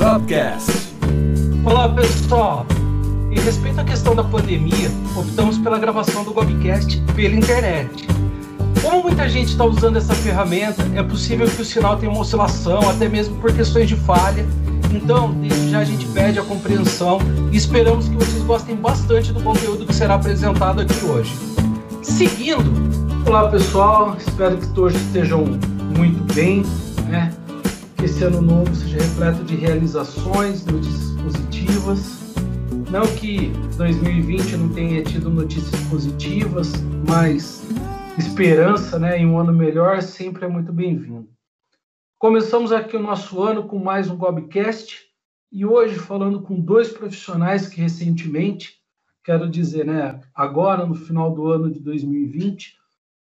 Globcast. Olá pessoal! Em respeito à questão da pandemia, optamos pela gravação do Gobcast pela internet. Como muita gente está usando essa ferramenta, é possível que o sinal tenha uma oscilação, até mesmo por questões de falha. Então, desde já a gente pede a compreensão e esperamos que vocês gostem bastante do conteúdo que será apresentado aqui hoje. Seguindo, olá pessoal, espero que todos estejam muito bem, né? Que esse ano novo seja repleto de realizações, notícias positivas. Não que 2020 não tenha tido notícias positivas, mas esperança né, em um ano melhor sempre é muito bem-vindo. Começamos aqui o nosso ano com mais um Gobcast e hoje falando com dois profissionais que recentemente, quero dizer, né, agora no final do ano de 2020,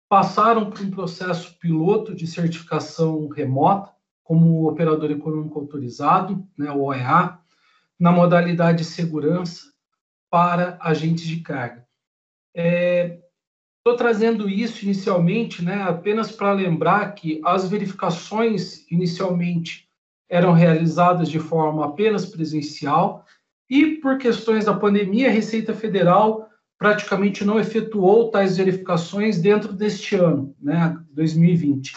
passaram por um processo piloto de certificação remota como operador econômico autorizado, né, o OEA, na modalidade de segurança para agentes de carga. Estou é, trazendo isso inicialmente né, apenas para lembrar que as verificações inicialmente eram realizadas de forma apenas presencial e, por questões da pandemia, a Receita Federal praticamente não efetuou tais verificações dentro deste ano, né, 2020.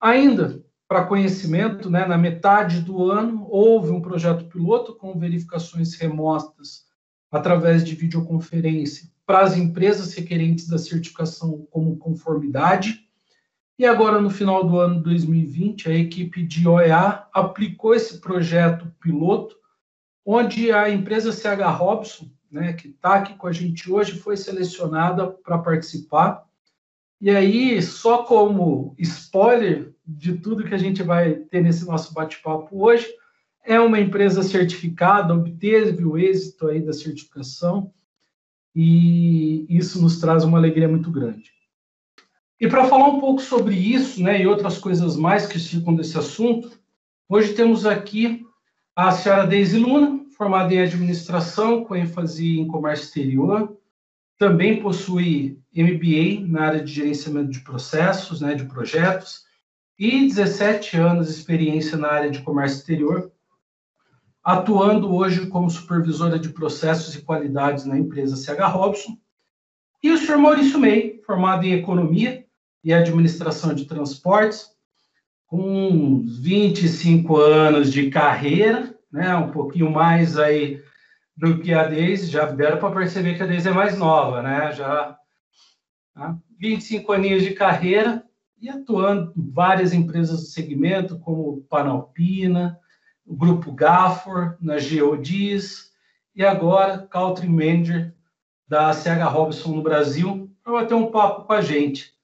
Ainda, para conhecimento, né, na metade do ano, houve um projeto piloto com verificações remotas através de videoconferência para as empresas requerentes da certificação como conformidade. E agora, no final do ano 2020, a equipe de OEA aplicou esse projeto piloto, onde a empresa CH Robson, né, que está aqui com a gente hoje, foi selecionada para participar. E aí, só como spoiler, de tudo que a gente vai ter nesse nosso bate-papo hoje. É uma empresa certificada, obteve o êxito aí da certificação e isso nos traz uma alegria muito grande. E para falar um pouco sobre isso, né, e outras coisas mais que ficam desse assunto, hoje temos aqui a senhora Deise Luna, formada em administração com ênfase em comércio exterior, também possui MBA na área de gerenciamento de processos, né, de projetos, e 17 anos de experiência na área de comércio exterior, atuando hoje como supervisora de processos e qualidades na empresa CH Robson. E o senhor Maurício Mei, formado em Economia e Administração de Transportes, com 25 anos de carreira, né, um pouquinho mais aí do que a Deise, já deram para perceber que a Deise é mais nova, né, já tá? 25 aninhos de carreira, e atuando em várias empresas do segmento, como Panalpina, o Grupo Gafor, na Geodis, e agora Country Manager da CH Robson no Brasil, para bater um papo com a gente.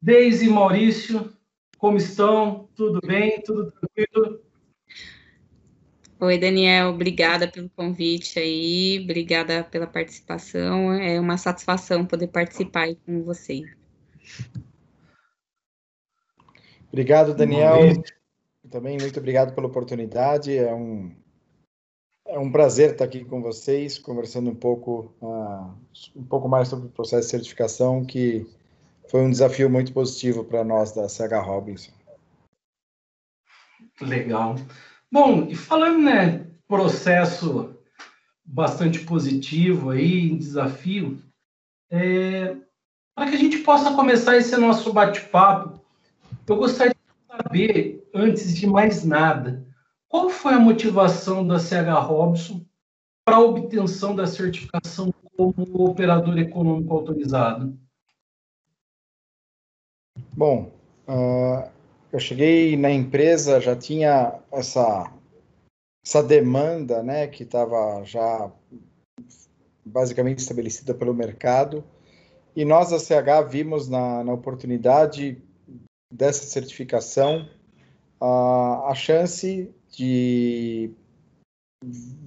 Deise e Maurício, como estão? Tudo bem? Tudo tranquilo? Oi, Daniel, obrigada pelo convite aí, obrigada pela participação. É uma satisfação poder participar aí com vocês. Obrigado, Daniel. Também muito obrigado pela oportunidade. É um, é um prazer estar aqui com vocês, conversando um pouco, uh, um pouco mais sobre o processo de certificação, que foi um desafio muito positivo para nós da CH Robinson. Legal. Bom, e falando, né, processo bastante positivo aí, desafio, é, para que a gente possa começar esse nosso bate-papo, eu gostaria de saber, antes de mais nada, qual foi a motivação da CH Robson para a obtenção da certificação como operador econômico autorizado? Bom, uh, eu cheguei na empresa, já tinha essa, essa demanda, né, que estava já basicamente estabelecida pelo mercado, e nós da CH vimos na, na oportunidade dessa certificação a, a chance de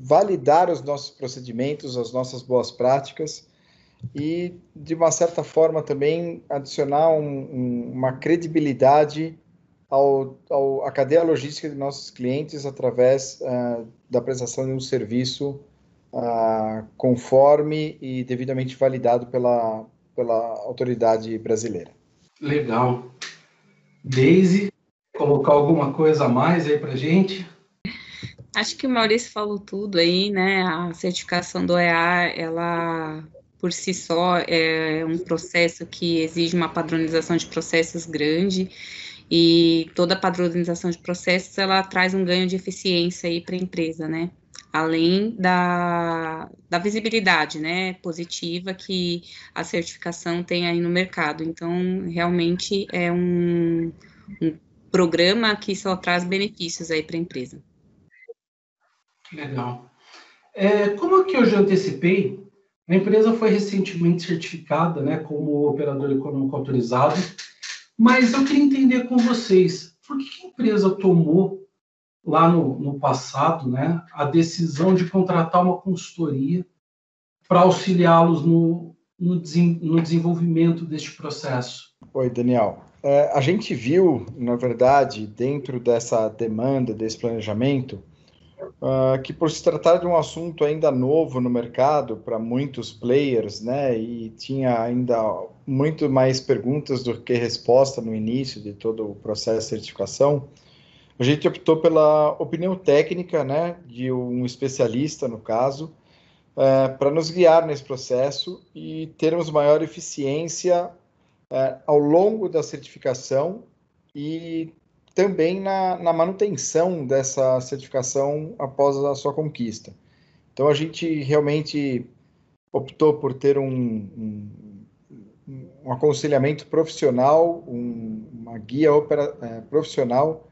validar os nossos procedimentos, as nossas boas práticas e, de uma certa forma, também adicionar um, um, uma credibilidade ao, ao, à cadeia logística de nossos clientes através uh, da prestação de um serviço uh, conforme e devidamente validado pela, pela autoridade brasileira. Legal. Daisy, colocar alguma coisa a mais aí para gente? Acho que o Maurício falou tudo aí, né? A certificação do EA, ela por si só é um processo que exige uma padronização de processos grande e toda padronização de processos ela traz um ganho de eficiência aí para a empresa, né? Além da, da visibilidade, né, positiva que a certificação tem aí no mercado. Então, realmente é um, um programa que só traz benefícios aí para a empresa. Legal. É, como eu já antecipei, a empresa foi recentemente certificada né, como operador econômico autorizado, mas eu queria entender com vocês, por que a empresa tomou lá no, no passado né, a decisão de contratar uma consultoria para auxiliá-los no, no, no, desenvolvimento deste processo? Oi, Daniel. É, a gente viu, na verdade, dentro dessa demanda, desse planejamento, uh, que por se tratar de um assunto ainda novo no mercado para muitos players, né, e tinha ainda muito mais perguntas do que resposta no início de todo o processo de certificação, a gente optou pela opinião técnica, né, de um especialista no caso, uh, para nos guiar nesse processo e termos maior eficiência uh, ao longo da certificação e também na, na, manutenção dessa certificação após a sua conquista. Então, a gente realmente optou por ter um, um, um aconselhamento profissional, um, uma guia opera, é, profissional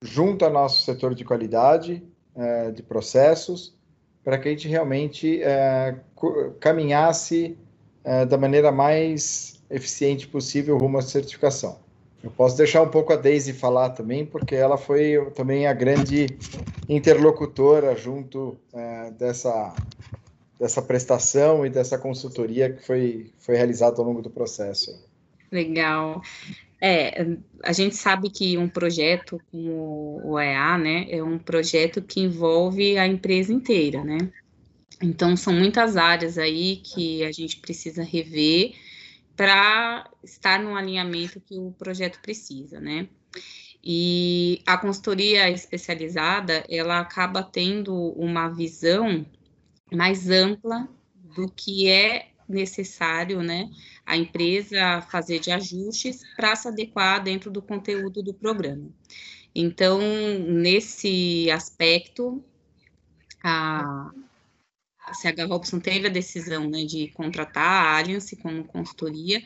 junto ao nosso setor de qualidade é, de processos, para que a gente realmente é, caminhasse é, da maneira mais eficiente possível rumo à certificação. Eu posso deixar um pouco a Daisy falar também, porque ela foi também a grande interlocutora junto é, dessa, dessa prestação e dessa consultoria que foi, foi realizada ao longo do processo. Legal. É, a gente sabe que um projeto como o EA, né, é um projeto que envolve a empresa inteira, né? Então, são muitas áreas aí que a gente precisa rever para estar no alinhamento que o projeto precisa, né? E a consultoria especializada, ela acaba tendo uma visão mais ampla do que é necessário, né, a empresa fazer de ajustes para se adequar dentro do conteúdo do programa. Então, nesse aspecto, a, a CH Robson teve a decisão né, de contratar a Alliance como consultoria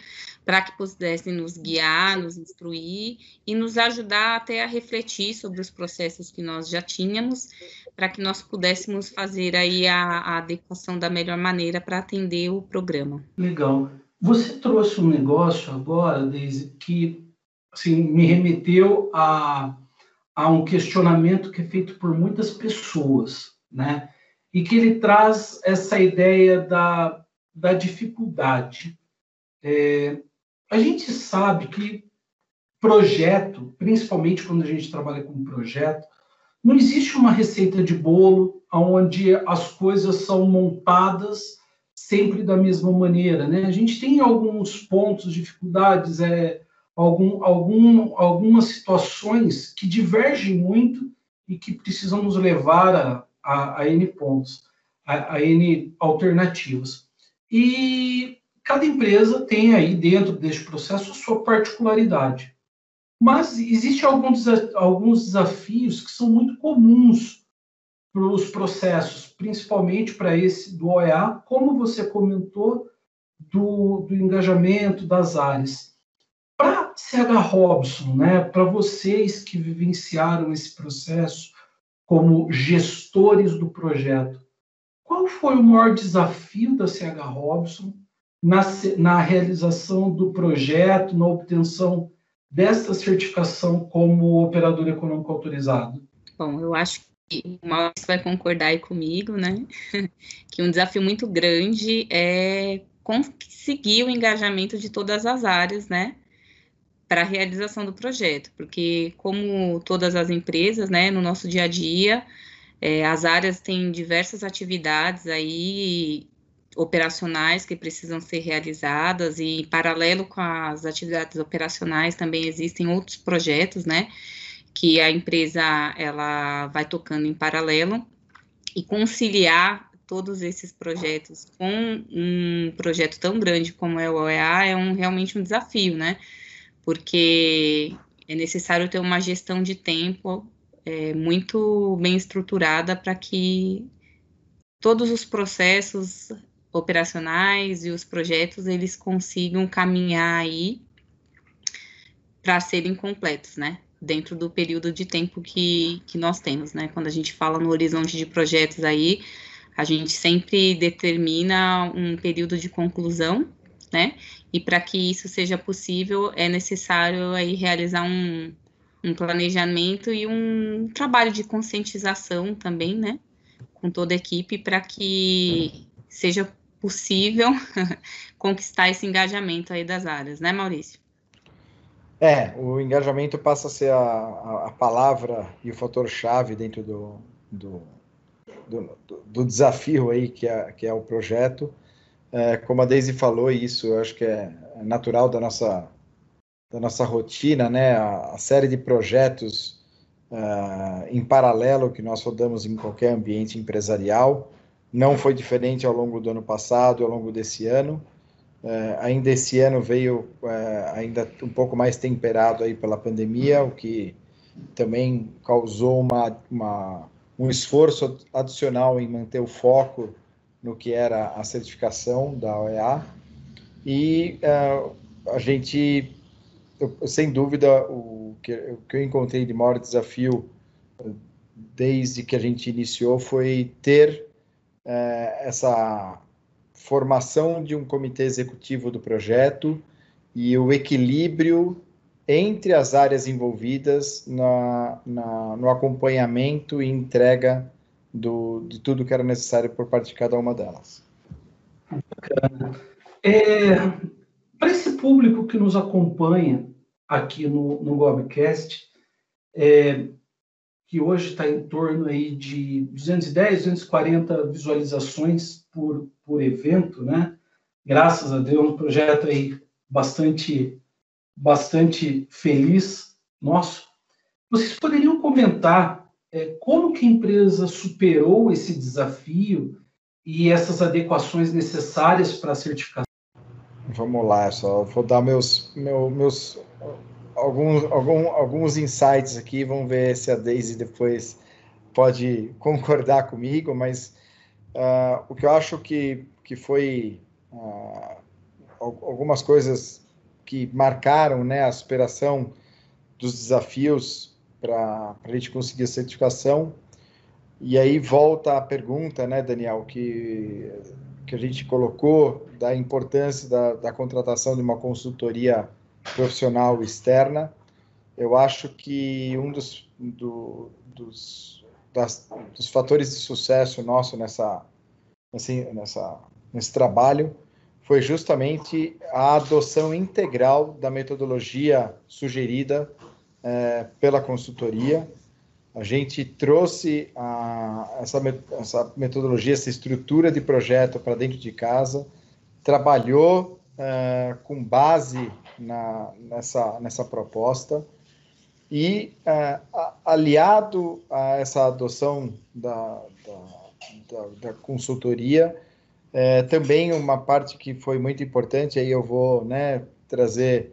para que pudessem nos guiar, nos instruir e nos ajudar até a refletir sobre os processos que nós já tínhamos, para que nós pudéssemos fazer aí a, a adequação da melhor maneira para atender o programa. Legal. Você trouxe um negócio agora, Deise, que assim, me remeteu a, a um questionamento que é feito por muitas pessoas, né? E que ele traz essa ideia da, da dificuldade. É, a gente sabe que projeto, principalmente quando a gente trabalha com projeto, não existe uma receita de bolo onde as coisas são montadas sempre da mesma maneira, né? A gente tem alguns pontos, dificuldades, é, algum, algum, algumas situações que divergem muito e que precisam nos levar a, a, a N pontos, a, a N alternativas. E cada empresa tem aí dentro deste processo sua particularidade. Mas existem alguns, alguns desafios que são muito comuns para os processos, principalmente para esse do OEA, como você comentou, do, do engajamento das áreas. Para CH Robson, né, para vocês que vivenciaram esse processo, como gestores do projeto. Qual foi o maior desafio da CH Robson na, na realização do projeto, na obtenção desta certificação como operador econômico autorizado? Bom, eu acho que o Maurício vai concordar aí comigo, né? que um desafio muito grande é conseguir o engajamento de todas as áreas, né? Para a realização do projeto, porque como todas as empresas, né, no nosso dia a dia, é, as áreas têm diversas atividades aí operacionais que precisam ser realizadas e em paralelo com as atividades operacionais também existem outros projetos, né, que a empresa ela vai tocando em paralelo e conciliar todos esses projetos com um projeto tão grande como é o OEA é um, realmente um desafio, né? Porque é necessário ter uma gestão de tempo é, muito bem estruturada para que todos os processos operacionais e os projetos eles consigam caminhar aí para serem completos, né? Dentro do período de tempo que, que nós temos, né? Quando a gente fala no horizonte de projetos aí, a gente sempre determina um período de conclusão, né? E para que isso seja possível, é necessário aí realizar um, um planejamento e um trabalho de conscientização também, né? Com toda a equipe, para que seja possível conquistar esse engajamento aí das áreas, né, Maurício? É, o engajamento passa a ser a, a, palavra e o fator-chave dentro do, do, do, do, desafio aí que é, que é o projeto. É, como a Daisy falou, isso eu acho que é natural da nossa, da nossa rotina, né? A, a série de projetos uh, em paralelo que nós rodamos em qualquer ambiente empresarial não foi diferente ao longo do ano passado, ao longo desse ano. É, ainda esse ano veio é, ainda um pouco mais temperado aí pela pandemia, o que também causou uma, uma, um esforço adicional em manter o foco no que era a certificação da OEA. E é, a gente, sem dúvida, o que, o que eu encontrei de maior desafio desde que a gente iniciou foi ter é, essa formação de um comitê executivo do projeto e o equilíbrio entre as áreas envolvidas na, na, no acompanhamento e entrega do, de tudo que era necessário por parte de cada uma delas. Bacana. É, Para esse público que nos acompanha aqui no, no Gobcast, é, que hoje está em torno aí de 210, 240 visualizações por, por evento, né? Graças a Deus, um projeto aí bastante, bastante feliz nosso. Vocês poderiam comentar é, como que a empresa superou esse desafio e essas adequações necessárias para a certificação? Vamos lá, só vou dar meus, meu, meus alguns, algum, alguns insights aqui, vamos ver se a Daisy depois pode concordar comigo, mas uh, o que eu acho que, que foi uh, algumas coisas que marcaram né, a superação dos desafios para a gente conseguir a certificação. E aí volta a pergunta, né, Daniel, que, que a gente colocou da importância da, da contratação de uma consultoria profissional externa. Eu acho que um dos, do, dos, das, dos fatores de sucesso nosso nessa, assim, nessa, nesse trabalho foi justamente a adoção integral da metodologia sugerida é, pela consultoria. A gente trouxe a, essa, essa metodologia, essa estrutura de projeto para dentro de casa, trabalhou é, com base na, nessa, nessa proposta. E, uh, aliado a essa adoção da, da, da, da consultoria, é, também uma parte que foi muito importante, aí eu vou né, trazer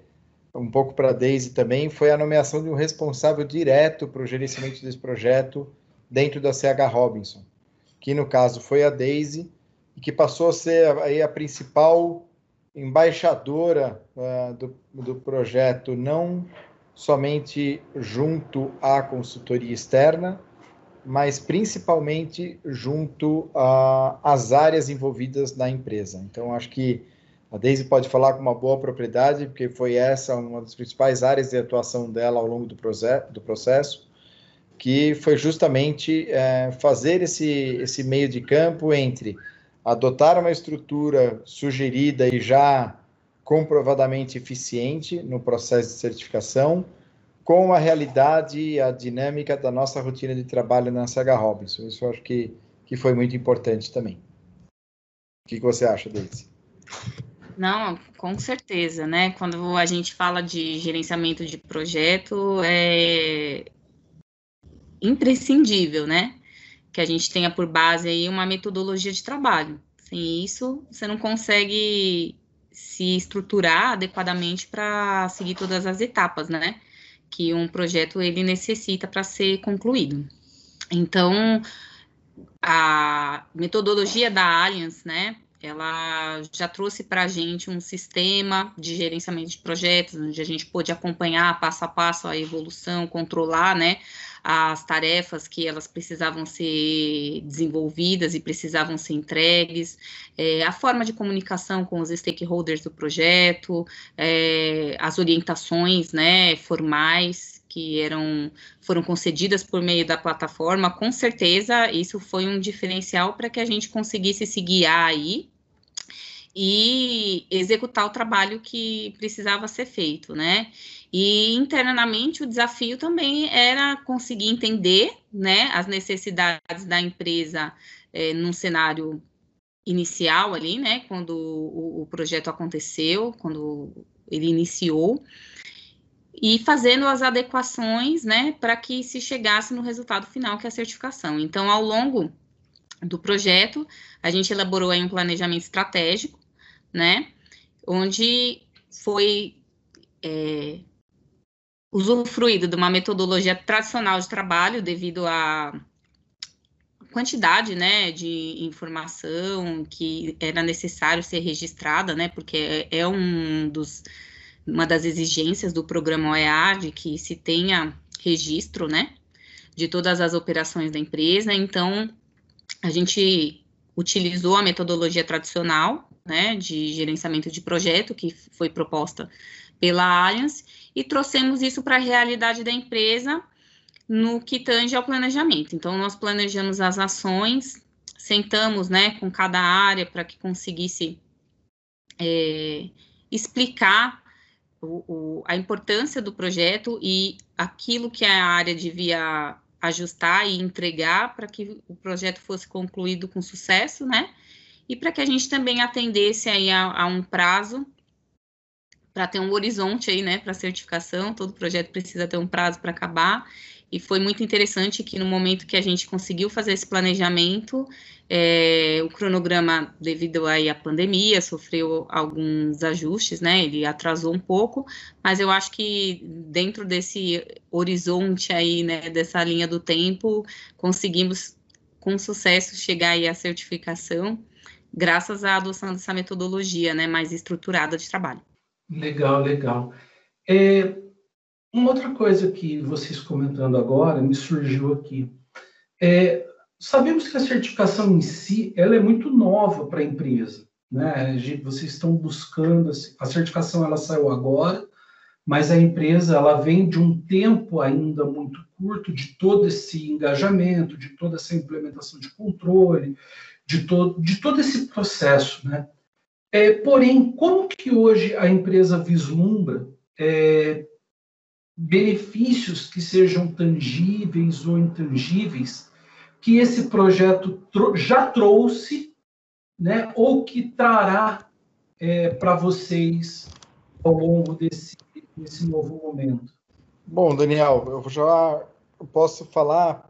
um pouco para a Daisy também, foi a nomeação de um responsável direto para o gerenciamento desse projeto dentro da CH Robinson, que no caso foi a Daisy, e que passou a ser aí a principal embaixadora uh, do, do projeto, não somente junto à consultoria externa, mas principalmente junto às áreas envolvidas na empresa. Então, acho que a Daisy pode falar com uma boa propriedade, porque foi essa uma das principais áreas de atuação dela ao longo do, do processo, que foi justamente é, fazer esse, esse meio de campo entre adotar uma estrutura sugerida e já comprovadamente eficiente no processo de certificação, com a realidade e a dinâmica da nossa rotina de trabalho na Saga Robinson. Isso eu acho que, que foi muito importante também. O que, que você acha, Deise? Não, com certeza, né? Quando a gente fala de gerenciamento de projeto, é, imprescindível, né? Que a gente tenha por base aí uma metodologia de trabalho. Sem isso, você não consegue se estruturar adequadamente para seguir todas as etapas, né? Que um projeto ele necessita para ser concluído. Então, a metodologia da Allianz, né? Ela já trouxe para a gente um sistema de gerenciamento de projetos, onde a gente pôde acompanhar passo a passo a evolução, controlar, né, as tarefas que elas precisavam ser desenvolvidas e precisavam ser entregues, é, a forma de comunicação com os stakeholders do projeto, é, as orientações, né, formais que eram foram concedidas por meio da plataforma, com certeza isso foi um diferencial para que a gente conseguisse se guiar aí e executar o trabalho que precisava ser feito, né? E internamente o desafio também era conseguir entender, né, as necessidades da empresa é, num cenário inicial ali, né, quando o, o projeto aconteceu, quando ele iniciou, e fazendo as adequações, né, para que se chegasse no resultado final, que é a certificação. Então, ao longo do projeto, a gente elaborou aí um planejamento estratégico, né, onde foi é, usufruído de uma metodologia tradicional de trabalho devido à quantidade, né, de informação que era necessário ser registrada, né, porque é, é um dos uma das exigências do programa OEA de que se tenha registro, né, de todas as operações da empresa. Então, a gente utilizou a metodologia tradicional, né, de gerenciamento de projeto que foi proposta pela Allianz e trouxemos isso para a realidade da empresa no que tange ao planejamento. Então, nós planejamos as ações, sentamos, né, com cada área para que conseguisse é, explicar o, o, a importância do projeto e aquilo que a área devia ajustar e entregar para que o projeto fosse concluído com sucesso, né? E para que a gente também atendesse aí a, a um prazo para ter um horizonte aí, né, para certificação. Todo projeto precisa ter um prazo para acabar. E foi muito interessante que no momento que a gente conseguiu fazer esse planejamento, é, o cronograma, devido aí à pandemia, sofreu alguns ajustes, né? Ele atrasou um pouco, mas eu acho que dentro desse horizonte aí, né, dessa linha do tempo, conseguimos com sucesso chegar aí à certificação, graças à adoção dessa metodologia, né, mais estruturada de trabalho. Legal, legal. É, uma outra coisa que vocês comentando agora me surgiu aqui. É, sabemos que a certificação em si ela é muito nova para a empresa. Né? Vocês estão buscando, a certificação ela saiu agora, mas a empresa ela vem de um tempo ainda muito curto de todo esse engajamento, de toda essa implementação de controle, de todo, de todo esse processo. Né? É, porém, como que hoje a empresa vislumbra é, benefícios que sejam tangíveis ou intangíveis que esse projeto já trouxe, né, ou que trará é, para vocês ao longo desse, desse novo momento? Bom, Daniel, eu já posso falar.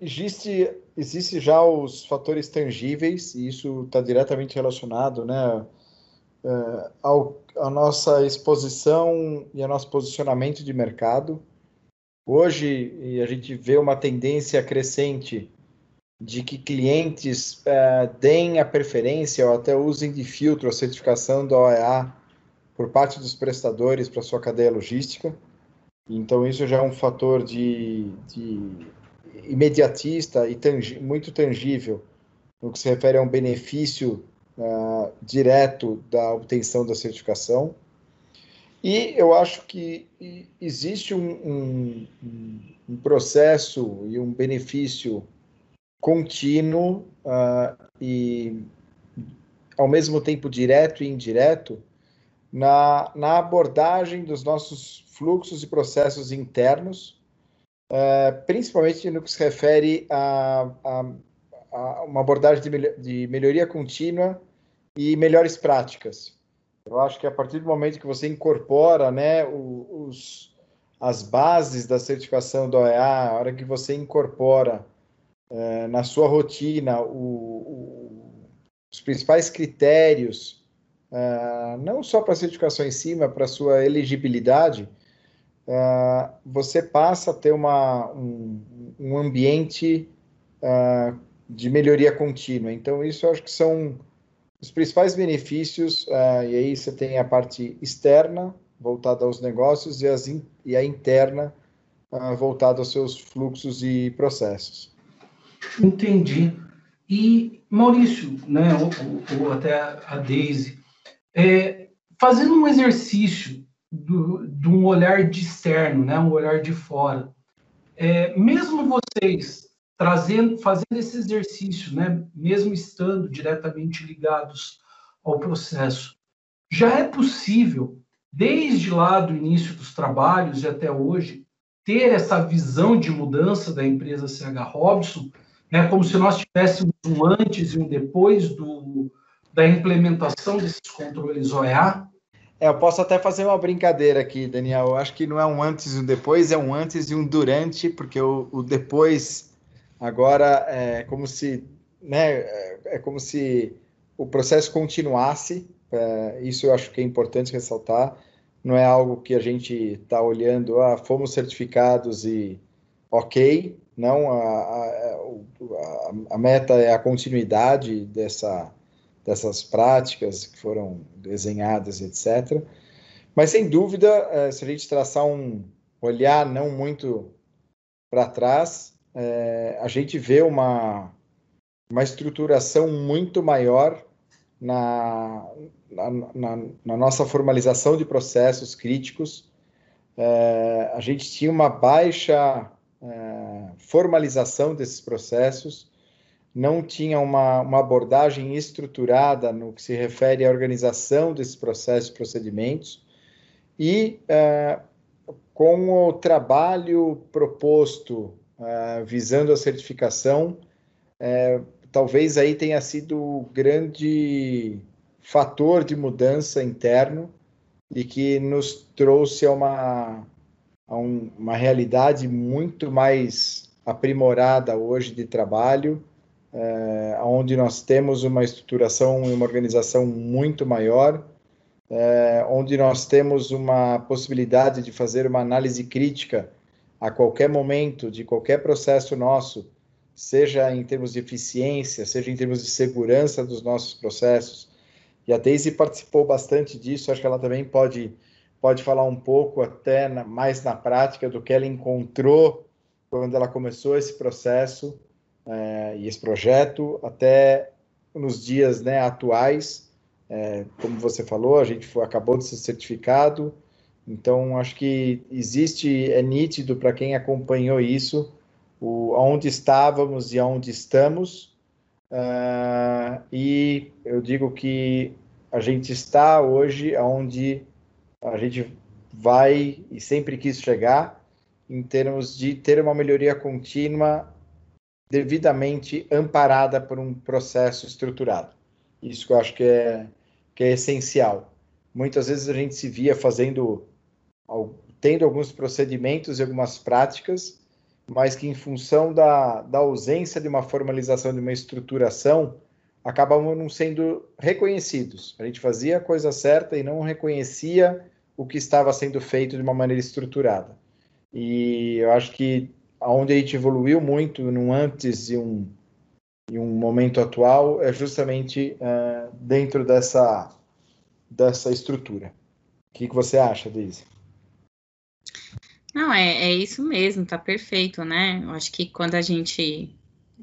Existe, existe já os fatores tangíveis, e isso está diretamente relacionado né, uh, ao, a nossa exposição e ao nosso posicionamento de mercado. Hoje, a gente vê uma tendência crescente de que clientes uh, deem a preferência ou até usem de filtro a certificação da OEA por parte dos prestadores para sua cadeia logística. Então, isso já é um fator de, de imediatista e tangi muito tangível no que se refere a um benefício uh, direto da obtenção da certificação. E eu acho que existe um, um, um processo e um benefício contínuo uh, e, ao mesmo tempo, direto e indireto na, na abordagem dos nossos fluxos e processos internos, uh, principalmente no que se refere a, a uma abordagem de, de melhoria contínua e melhores práticas. Eu acho que a partir do momento que você incorpora né, os, as bases da certificação do OEA, a hora que você incorpora é, na sua rotina o, o, os principais critérios, é, não só para a certificação em si, mas para a sua elegibilidade, é, você passa a ter uma, um, um ambiente de melhoria contínua. Então, isso eu acho que são os principais benefícios, uh, e aí você tem a parte externa, voltada aos negócios, e, as in, e a interna, uh, voltada aos seus fluxos e processos. Entendi. E, Maurício, né, ou, ou até a Daisy, é, fazendo um exercício de um olhar de externo, né, um olhar de fora, é, mesmo vocês trazendo, fazendo esse exercício, né, mesmo estando diretamente ligados ao processo, já é possível, desde lá do início dos trabalhos e até hoje, ter essa visão de mudança da empresa CH Robson, né, como se nós tivéssemos um antes e um depois do, da implementação desses controles OEA? É, eu posso até fazer uma brincadeira aqui, Daniel. Eu acho que não é um antes e um depois, é um antes e um durante, porque o, o depois Agora é como se, né, é como se o processo continuasse. É, isso eu acho que é importante ressaltar. Não é algo que a gente está olhando, ah, fomos certificados e ok. Não, a, a, a, a meta é a continuidade dessa, dessas práticas que foram desenhadas, etc. Mas sem dúvida, é, se a gente traçar um olhar não muito para trás, é, a gente vê uma, uma estruturação muito maior na, na, na, na nossa formalização de processos críticos. É, a gente tinha uma baixa formalização desses processos, não tinha uma, uma abordagem estruturada no que se refere à organização desses processos e procedimentos, e é, com o trabalho proposto uh, visando a certificação, uh, talvez aí tenha sido o grande fator de mudança interno e que nos trouxe a uma, a um, uma realidade muito mais aprimorada hoje de trabalho, é, onde nós temos uma estruturação e uma organização muito maior, é, onde nós temos uma possibilidade de fazer uma análise crítica a qualquer momento de qualquer processo nosso, seja em termos de eficiência, seja em termos de segurança dos nossos processos. E a Daisy participou bastante disso, acho que ela também pode, pode falar um pouco até na, mais na prática do que ela encontrou quando ela começou esse processo é, e esse projeto, até nos dias né, atuais. É, como você falou, a gente foi, acabou de ser certificado, então, acho que existe, é nítido para quem acompanhou isso, o, onde estávamos e onde estamos. Uh, e eu digo que a gente está hoje onde a gente vai e sempre quis chegar, em termos de ter uma melhoria contínua devidamente amparada por um processo estruturado. Isso que eu acho que é, que é essencial. Muitas vezes a gente se via fazendo tendo alguns procedimentos e algumas práticas, mas que em função da, da ausência de uma formalização, de uma estruturação, acabavam não sendo reconhecidos. A gente fazia a coisa certa e não reconhecia o que estava sendo feito de uma maneira estruturada. E eu acho que aonde a gente evoluiu muito num antes e um, e um momento atual é justamente uh, dentro dessa, dessa estrutura. O que, que você acha, Daisy? Não, é, é isso mesmo, tá perfeito, né? Eu acho que quando a gente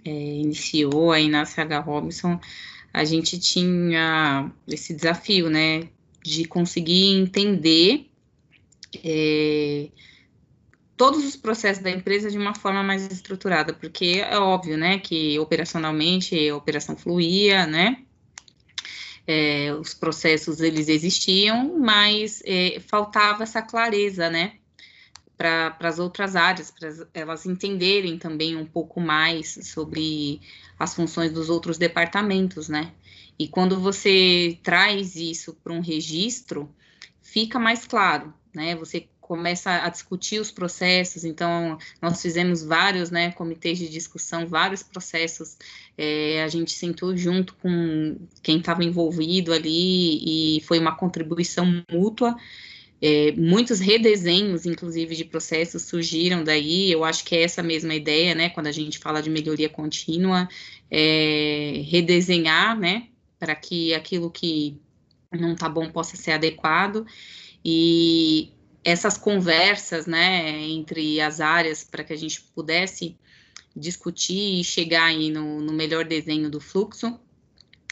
é, iniciou aí na CH Robinson, a gente tinha esse desafio, né? De conseguir entender é, todos os processos da empresa de uma forma mais estruturada, porque é óbvio, né, que operacionalmente a operação fluía, né, é, os processos eles existiam, mas é, faltava essa clareza, né, para as outras áreas, para elas entenderem também um pouco mais sobre as funções dos outros departamentos, né? E quando você traz isso para um registro, fica mais claro, né? Você começa a discutir os processos, então nós fizemos vários, né, comitês de discussão, vários processos, é, a gente sentou junto com quem estava envolvido ali e foi uma contribuição mútua, é, muitos redesenhos, inclusive, de processos surgiram daí, eu acho que é essa mesma ideia, né, quando a gente fala de melhoria contínua, é, redesenhar, né, para que aquilo que não está bom possa ser adequado, e essas conversas, né, entre as áreas para que a gente pudesse discutir e chegar aí no, no melhor desenho do fluxo,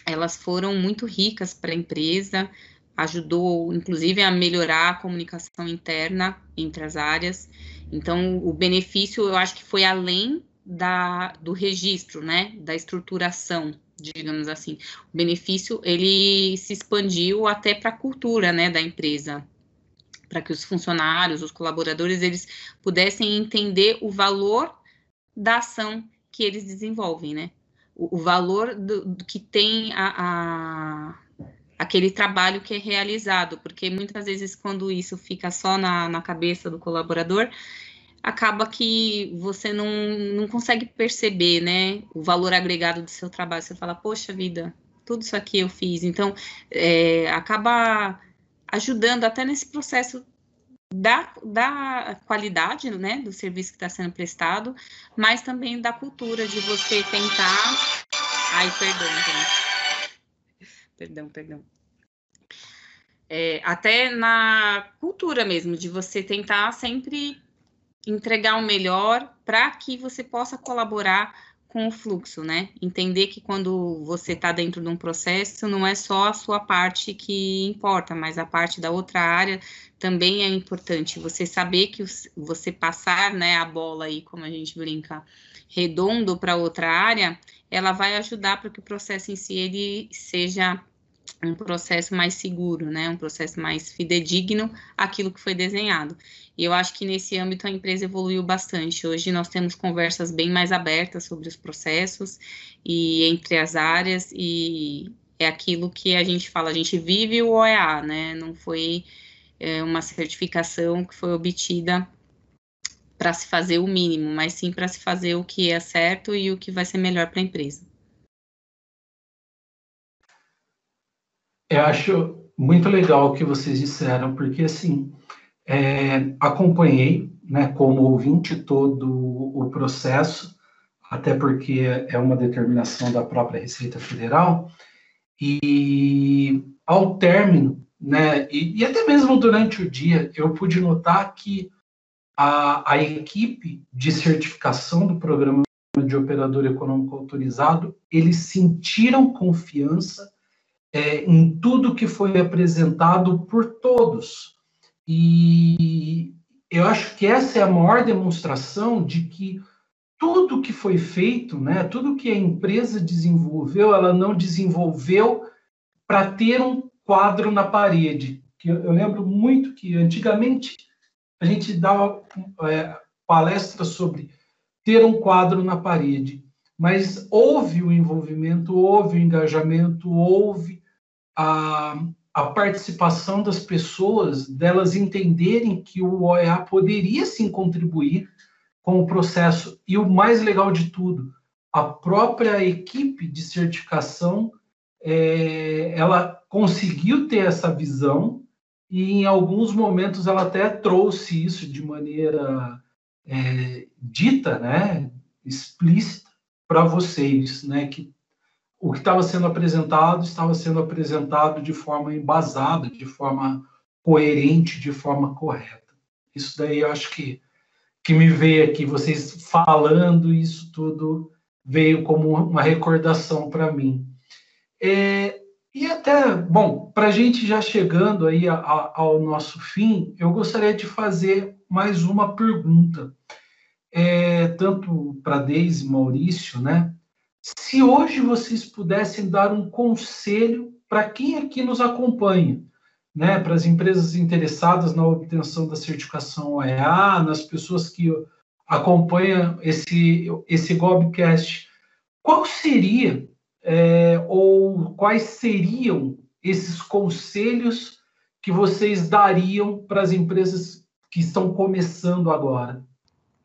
elas foram muito ricas para a empresa, ajudou, inclusive, a melhorar a comunicação interna entre as áreas. Então, o benefício, eu acho que foi além da, do registro, né, da estruturação, digamos assim. O benefício, ele se expandiu até para a cultura, né, da empresa para que os funcionários, os colaboradores, eles pudessem entender o valor da ação que eles desenvolvem, né? O, o valor do, do, que tem a, a, aquele trabalho que é realizado, porque muitas vezes quando isso fica só na, na cabeça do colaborador, acaba que você não, não consegue perceber, né, o valor agregado do seu trabalho. Você fala, poxa vida, tudo isso aqui eu fiz. Então, é, acaba ajudando até nesse processo da, da qualidade né, do serviço que está sendo prestado, mas também da cultura de você tentar. Ai, perdão, gente. Perdão, perdão. É, até na cultura mesmo, de você tentar sempre entregar o melhor para que você possa colaborar com o fluxo, né? Entender que quando você está dentro de um processo, não é só a sua parte que importa, mas a parte da outra área também é importante. Você saber que você passar, né, a bola aí, como a gente brinca, redondo para outra área, ela vai ajudar para que o processo em si ele seja um processo mais seguro, né? Um processo mais fidedigno àquilo que foi desenhado. E eu acho que nesse âmbito a empresa evoluiu bastante. Hoje nós temos conversas bem mais abertas sobre os processos e entre as áreas e é aquilo que a gente fala, a gente vive o OEA, né? Não foi é, uma certificação que foi obtida para se fazer o mínimo, mas sim para se fazer o que é certo e o que vai ser melhor para a empresa. Eu acho muito legal o que vocês disseram, porque assim, é, acompanhei, né, como ouvinte todo o processo, até porque é uma determinação da própria Receita Federal, e ao término, né, e, e até mesmo durante o dia, eu pude notar que a, a equipe de certificação do programa de operador econômico autorizado, eles sentiram confiança é, em tudo que foi apresentado por todos. E eu acho que essa é a maior demonstração de que tudo que foi feito, né, tudo que a empresa desenvolveu, ela não desenvolveu para ter um quadro na parede. Que eu, eu, lembro muito que antigamente a gente dava é, sobre ter um quadro na parede mas houve o envolvimento, houve o engajamento, houve a, a participação das pessoas, delas entenderem que o OEA poderia sim contribuir com o processo. E o mais legal de tudo, a própria equipe de certificação, é, ela conseguiu ter essa visão e em alguns momentos ela até trouxe isso de maneira é, dita, né, explícita, para vocês, né, que o que estava sendo apresentado estava sendo apresentado de forma embasada, de forma coerente, de forma correta. Isso daí eu acho que que me veio aqui vocês falando isso tudo veio como uma recordação para mim. É, e até, bom, para a gente já chegando aí a, a, ao nosso fim, eu gostaria de fazer mais uma pergunta é, tanto para Deise e Maurício, né? Se hoje vocês pudessem dar um conselho para quem aqui nos acompanha, né, para as empresas interessadas na obtenção da certificação OEA, nas pessoas que acompanham esse, esse Gobcast, qual seria é, ou quais seriam esses conselhos que vocês dariam para as empresas que estão começando agora?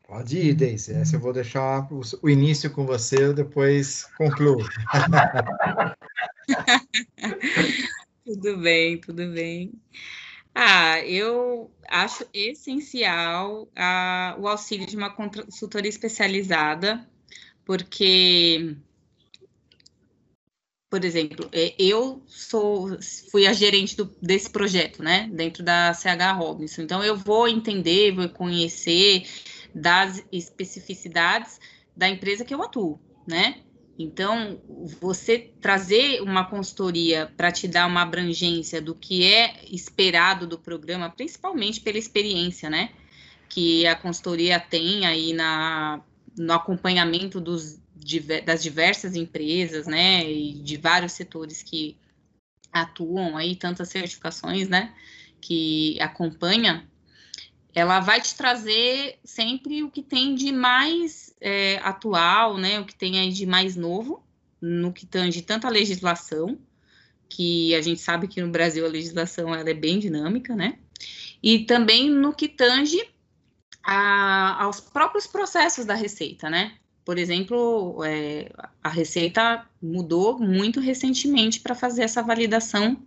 Pode ir, Deise. Essa eu vou deixar o início com você, depois concluo. tudo bem, tudo bem. Ah, eu acho essencial a, o auxílio de uma consultoria especializada, porque, por exemplo, eu sou, fui a gerente do, desse projeto, né, dentro da CH Robinson. Então, eu vou entender, vou conhecer das especificidades da empresa que eu atuo, né? Então, você trazer uma consultoria para te dar uma abrangência do que é esperado do programa, principalmente pela experiência, né? Que a consultoria tem aí na, no acompanhamento dos, das diversas empresas, né? E de vários setores que atuam aí, tantas certificações, né? Que acompanha ela vai te trazer sempre o que tem de mais é, atual, né? O que tem aí de mais novo, no que tange tanto a legislação, que a gente sabe que no Brasil a legislação ela é bem dinâmica, né? E também no que tange a, aos próprios processos da Receita, né? Por exemplo, é, a Receita mudou muito recentemente para fazer essa validação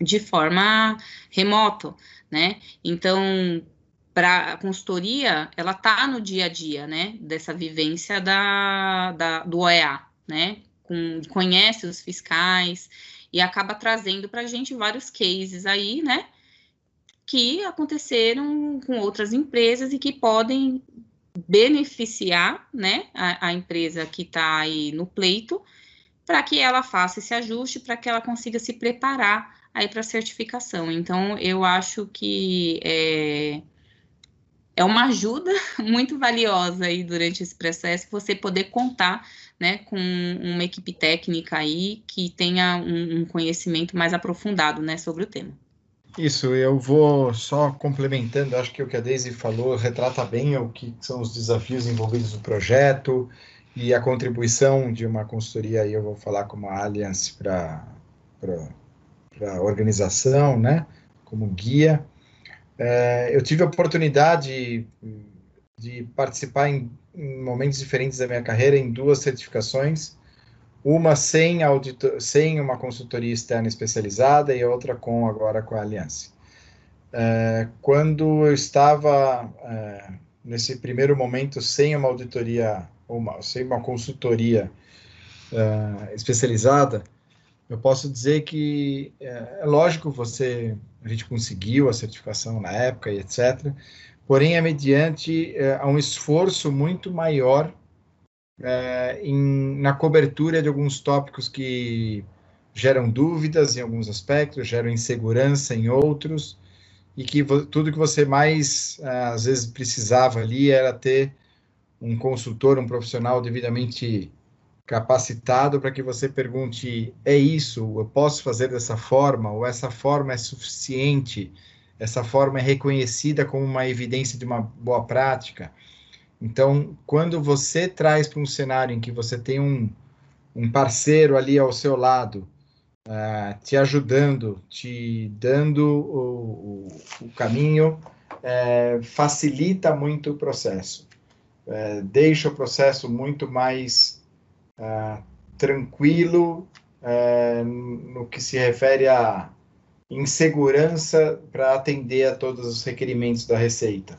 de forma remota, né? Então, para a consultoria, ela está no dia a dia, né, dessa vivência da, da do OEA, né, com, conhece os fiscais e acaba trazendo para a gente vários cases aí, né, que aconteceram com outras empresas e que podem beneficiar, né, a, a empresa que está aí no pleito, para que ela faça esse ajuste, para que ela consiga se preparar aí para a certificação. Então, eu acho que é, é uma ajuda muito valiosa aí durante esse processo você poder contar né, com uma equipe técnica aí que tenha um, um, conhecimento mais aprofundado né, sobre o tema. Isso, eu vou só complementando, acho que o que a Daisy falou retrata bem o que são os desafios envolvidos no projeto e a contribuição de uma consultoria, aí eu vou falar como a Allianz para a organização, né, como guia, é, eu tive a oportunidade de participar em, em, momentos diferentes da minha carreira em duas certificações, uma sem, auditor, sem uma consultoria externa especializada e outra com agora com a Aliança. É, quando eu estava é, nesse primeiro momento sem uma auditoria, uma, sem uma consultoria é, especializada, eu posso dizer que é, é, lógico você a gente conseguiu a certificação na época e etc. Porém é mediante é, um esforço muito maior é, em, na cobertura de alguns tópicos que geram dúvidas em alguns aspectos, geram insegurança em outros, e que tudo que você mais é, às vezes precisava ali era ter um consultor, um profissional devidamente capacitado para que você pergunte: é isso? Eu posso fazer dessa forma? Ou essa forma é suficiente? Essa forma é reconhecida como uma evidência de uma boa prática? Então, quando você traz para um cenário em que você tem um, um parceiro ali ao seu lado, uh, te ajudando, te dando o, o, o caminho, uh, facilita muito o processo. Uh, deixa o processo muito mais uh, tranquilo uh, no que se refere à insegurança para atender a todos os requerimentos da Receita.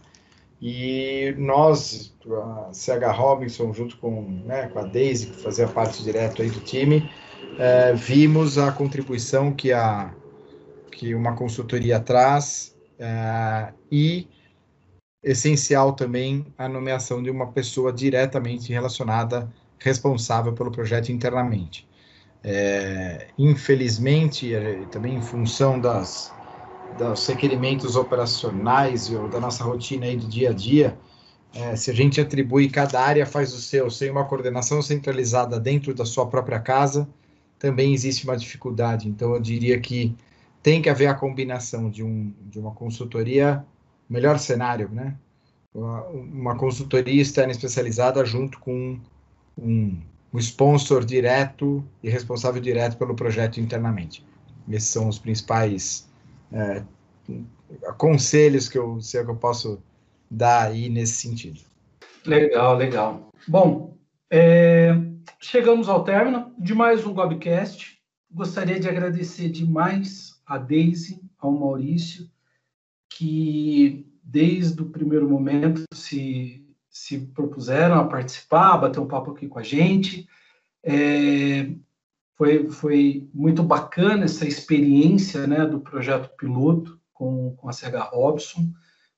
E nós, a CH Robinson, junto com, né, com a Daisy, que fazia parte direto aí do time, uh, vimos a contribuição que, a, que uma consultoria traz e essencial também a nomeação de uma pessoa diretamente relacionada responsável pelo projeto internamente. É, infelizmente, é, também em função das, dos requerimentos operacionais ou da nossa rotina aí do dia a dia, é, se a gente atribui cada área faz o seu sem uma coordenação centralizada dentro da sua própria casa, também existe uma dificuldade. Então, eu diria que tem que haver a combinação de, um, de uma consultoria, melhor cenário, né? Uma, uma consultoria externa especializada junto com um, um sponsor direto e responsável direto pelo projeto internamente. Esses são os principais é, conselhos que eu sei que eu posso dar aí nesse sentido. Legal, legal. Bom, é, chegamos ao término de mais um Gobcast. Gostaria de agradecer demais a Daisy, ao Maurício, que desde o primeiro momento se, se propuseram a participar, a bater um papo aqui com a gente. É, foi, foi muito bacana essa experiência né, do projeto piloto com, com a CH Robson,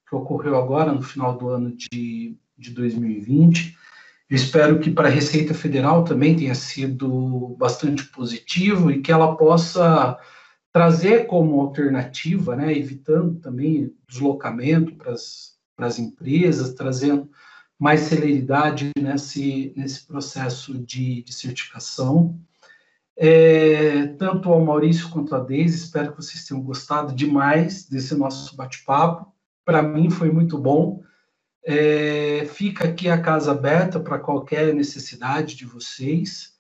que ocorreu agora no final do ano de, de 2020. Eu espero que para a Receita Federal também tenha sido bastante positivo e que ela possa trazer como alternativa, né, evitando também deslocamento para as empresas, trazendo mais celeridade nesse, nesse processo de, de certificação. É, tanto ao Maurício quanto a Deise, espero que vocês tenham gostado demais desse nosso bate-papo. Para mim foi muito bom. É, fica aqui a casa aberta para qualquer necessidade de vocês.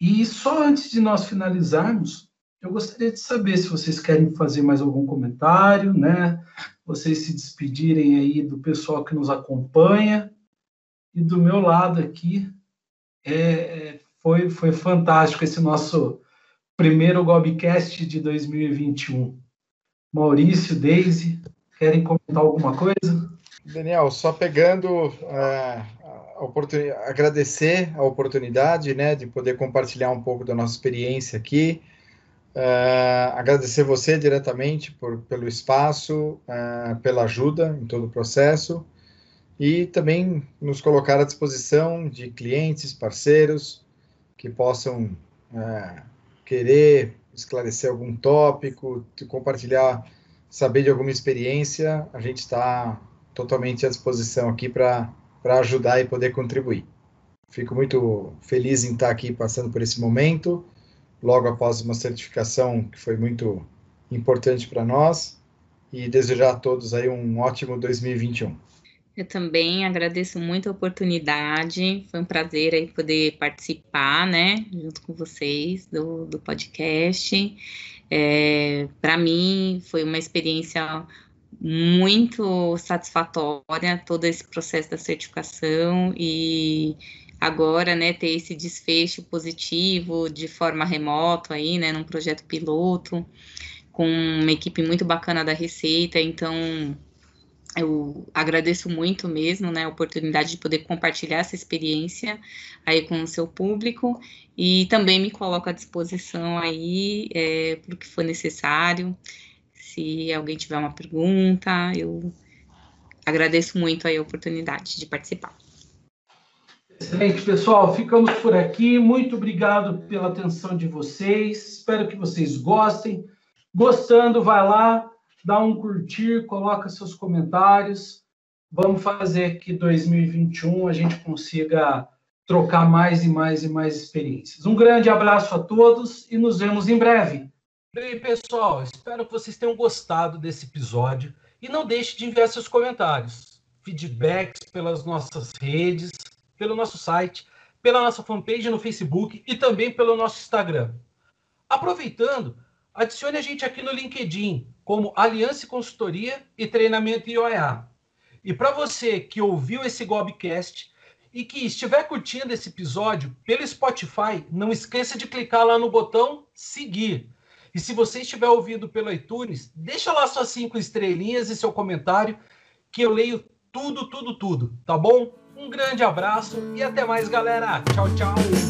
E só antes de nós finalizarmos, eu gostaria de saber se vocês querem fazer mais algum comentário, né? Vocês se despedirem aí do pessoal que nos acompanha. E do meu lado aqui, é, é foi, foi fantástico esse nosso primeiro Gobcast de 2021. Maurício, Deise, querem comentar alguma coisa? Daniel, só pegando é, a oportunidade, agradecer a oportunidade né, de poder compartilhar um pouco da nossa experiência aqui. Uh, agradecer você diretamente por, pelo espaço, pela ajuda em todo o processo e também nos colocar à disposição de clientes, parceiros que possam uh, querer esclarecer algum tópico, compartilhar, saber de alguma experiência. A gente está totalmente à disposição aqui para ajudar e poder contribuir. Fico muito feliz em estar aqui passando por esse momento logo após uma certificação que foi muito importante para nós e desejar a todos aí um ótimo 2021. Eu também agradeço muito a oportunidade, foi um prazer aí poder participar, né, junto com vocês do, do podcast. É, para mim foi uma experiência muito satisfatória todo esse processo da certificação e agora, né, ter esse desfecho positivo de forma remota aí, né, num projeto piloto, com uma equipe muito bacana da Receita, então eu agradeço muito mesmo, né, a oportunidade de poder compartilhar essa experiência aí com o seu público e também me coloco à disposição aí é, para o que for necessário. Se alguém tiver uma pergunta, eu agradeço muito aí a oportunidade de participar. Excelente, pessoal. Ficamos por aqui. Muito obrigado pela atenção de vocês. Espero que vocês gostem. Gostando, vai lá, dá um curtir, coloca seus comentários. Vamos fazer que 2021 a gente consiga trocar mais e mais e mais experiências. Um grande abraço a todos e nos vemos em breve. Bem, pessoal, espero que vocês tenham gostado desse episódio e não deixe de enviar seus comentários, feedbacks pelas nossas redes pelo nosso site, pela nossa fanpage no Facebook e também pelo nosso Instagram. Aproveitando, adicione a gente aqui no LinkedIn como Aliança Consultoria e Treinamento IOEA. E para você que ouviu esse Gobcast e que estiver curtindo esse episódio pelo Spotify, não esqueça de clicar lá no botão seguir. E se você estiver ouvindo pelo iTunes, deixa lá suas cinco estrelinhas e seu comentário, que eu leio tudo, tudo, tudo, tá bom? Um grande abraço e até mais, galera. Tchau, tchau.